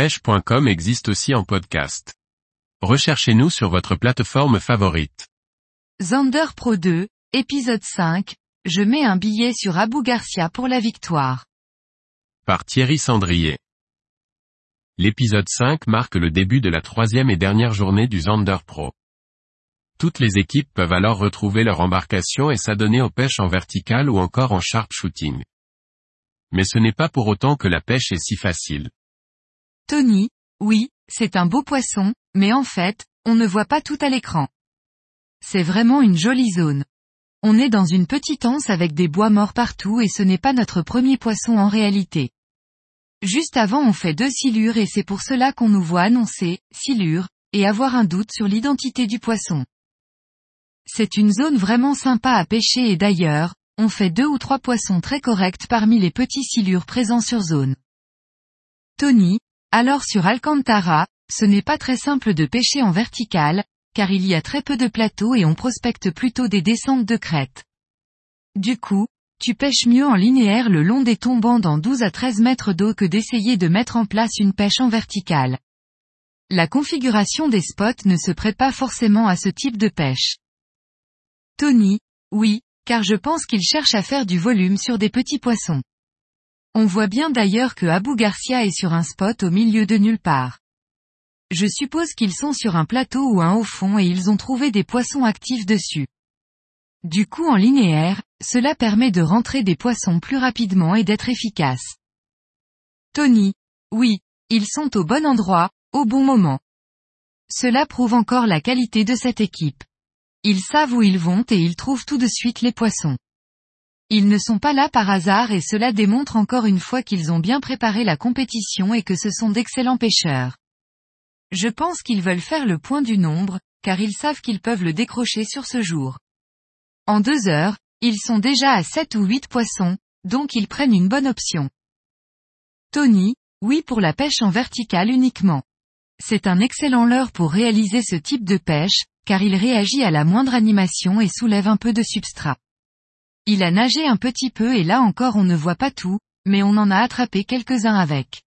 pêche.com existe aussi en podcast. Recherchez-nous sur votre plateforme favorite. Zander Pro 2, épisode 5, je mets un billet sur Abu Garcia pour la victoire. Par Thierry Sandrier. L'épisode 5 marque le début de la troisième et dernière journée du Zander Pro. Toutes les équipes peuvent alors retrouver leur embarcation et s'adonner aux pêches en vertical ou encore en sharp shooting. Mais ce n'est pas pour autant que la pêche est si facile. Tony, oui, c'est un beau poisson, mais en fait, on ne voit pas tout à l'écran. C'est vraiment une jolie zone. On est dans une petite anse avec des bois morts partout et ce n'est pas notre premier poisson en réalité. Juste avant on fait deux silures et c'est pour cela qu'on nous voit annoncer, silure, et avoir un doute sur l'identité du poisson. C'est une zone vraiment sympa à pêcher et d'ailleurs, on fait deux ou trois poissons très corrects parmi les petits silures présents sur zone. Tony, alors sur Alcantara, ce n'est pas très simple de pêcher en vertical, car il y a très peu de plateaux et on prospecte plutôt des descentes de crête. Du coup, tu pêches mieux en linéaire le long des tombants dans 12 à 13 mètres d'eau que d'essayer de mettre en place une pêche en verticale. La configuration des spots ne se prête pas forcément à ce type de pêche. Tony, oui, car je pense qu'il cherche à faire du volume sur des petits poissons. On voit bien d'ailleurs que Abu Garcia est sur un spot au milieu de nulle part. Je suppose qu'ils sont sur un plateau ou un haut fond et ils ont trouvé des poissons actifs dessus. Du coup en linéaire, cela permet de rentrer des poissons plus rapidement et d'être efficace. Tony. Oui, ils sont au bon endroit, au bon moment. Cela prouve encore la qualité de cette équipe. Ils savent où ils vont et ils trouvent tout de suite les poissons. Ils ne sont pas là par hasard et cela démontre encore une fois qu'ils ont bien préparé la compétition et que ce sont d'excellents pêcheurs. Je pense qu'ils veulent faire le point du nombre, car ils savent qu'ils peuvent le décrocher sur ce jour. En deux heures, ils sont déjà à sept ou huit poissons, donc ils prennent une bonne option. Tony, oui pour la pêche en verticale uniquement. C'est un excellent leurre pour réaliser ce type de pêche, car il réagit à la moindre animation et soulève un peu de substrat. Il a nagé un petit peu et là encore on ne voit pas tout, mais on en a attrapé quelques-uns avec.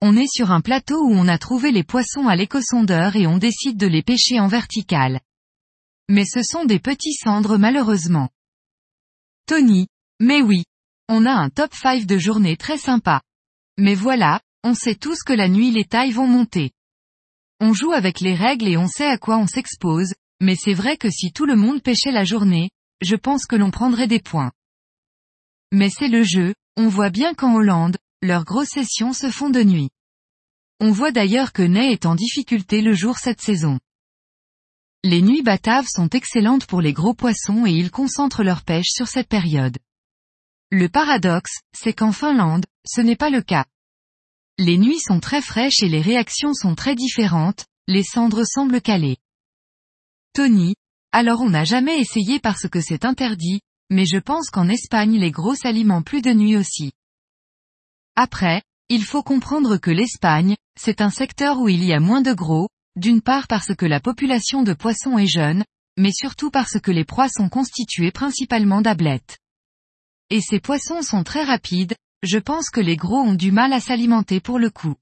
On est sur un plateau où on a trouvé les poissons à l'écosondeur et on décide de les pêcher en vertical. Mais ce sont des petits cendres malheureusement. Tony. Mais oui. On a un top 5 de journée très sympa. Mais voilà, on sait tous que la nuit les tailles vont monter. On joue avec les règles et on sait à quoi on s'expose, mais c'est vrai que si tout le monde pêchait la journée, je pense que l'on prendrait des points. Mais c'est le jeu, on voit bien qu'en Hollande, leurs grosses sessions se font de nuit. On voit d'ailleurs que Ney est en difficulté le jour cette saison. Les nuits bataves sont excellentes pour les gros poissons et ils concentrent leur pêche sur cette période. Le paradoxe, c'est qu'en Finlande, ce n'est pas le cas. Les nuits sont très fraîches et les réactions sont très différentes, les cendres semblent calées. Tony, alors on n'a jamais essayé parce que c'est interdit, mais je pense qu'en Espagne les gros s'alimentent plus de nuit aussi. Après, il faut comprendre que l'Espagne, c'est un secteur où il y a moins de gros, d'une part parce que la population de poissons est jeune, mais surtout parce que les proies sont constituées principalement d'ablettes. Et ces poissons sont très rapides, je pense que les gros ont du mal à s'alimenter pour le coup.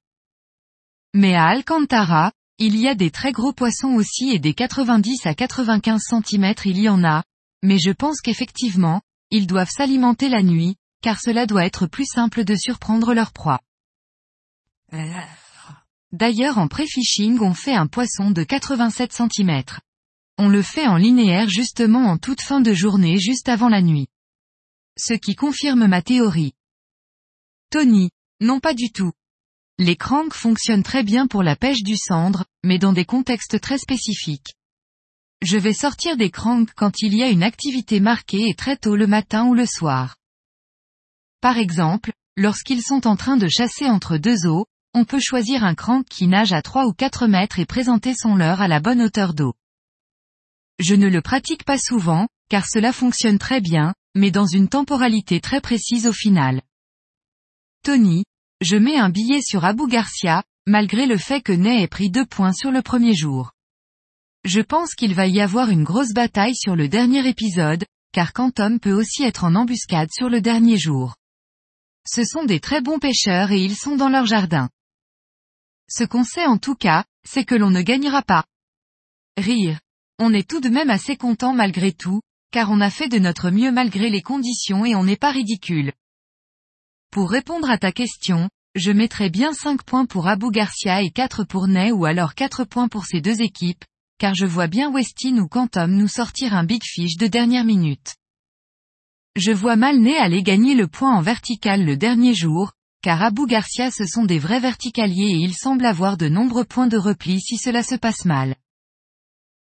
Mais à Alcantara, il y a des très gros poissons aussi et des 90 à 95 cm il y en a, mais je pense qu'effectivement, ils doivent s'alimenter la nuit, car cela doit être plus simple de surprendre leur proie. D'ailleurs en pré-fishing on fait un poisson de 87 cm. On le fait en linéaire justement en toute fin de journée juste avant la nuit. Ce qui confirme ma théorie. Tony. Non pas du tout. Les cranks fonctionnent très bien pour la pêche du cendre, mais dans des contextes très spécifiques. Je vais sortir des cranks quand il y a une activité marquée et très tôt le matin ou le soir. Par exemple, lorsqu'ils sont en train de chasser entre deux eaux, on peut choisir un crank qui nage à 3 ou 4 mètres et présenter son leurre à la bonne hauteur d'eau. Je ne le pratique pas souvent, car cela fonctionne très bien, mais dans une temporalité très précise au final. Tony, je mets un billet sur Abu Garcia, malgré le fait que Ney ait pris deux points sur le premier jour. Je pense qu'il va y avoir une grosse bataille sur le dernier épisode, car Quantum peut aussi être en embuscade sur le dernier jour. Ce sont des très bons pêcheurs et ils sont dans leur jardin. Ce qu'on sait en tout cas, c'est que l'on ne gagnera pas. Rire. On est tout de même assez content malgré tout, car on a fait de notre mieux malgré les conditions et on n'est pas ridicule. Pour répondre à ta question, je mettrais bien 5 points pour Abu Garcia et 4 pour Ney ou alors 4 points pour ces deux équipes, car je vois bien Westin ou Quantum nous sortir un big fish de dernière minute. Je vois mal Ney aller gagner le point en vertical le dernier jour, car Abu Garcia ce sont des vrais verticaliers et ils semblent avoir de nombreux points de repli si cela se passe mal.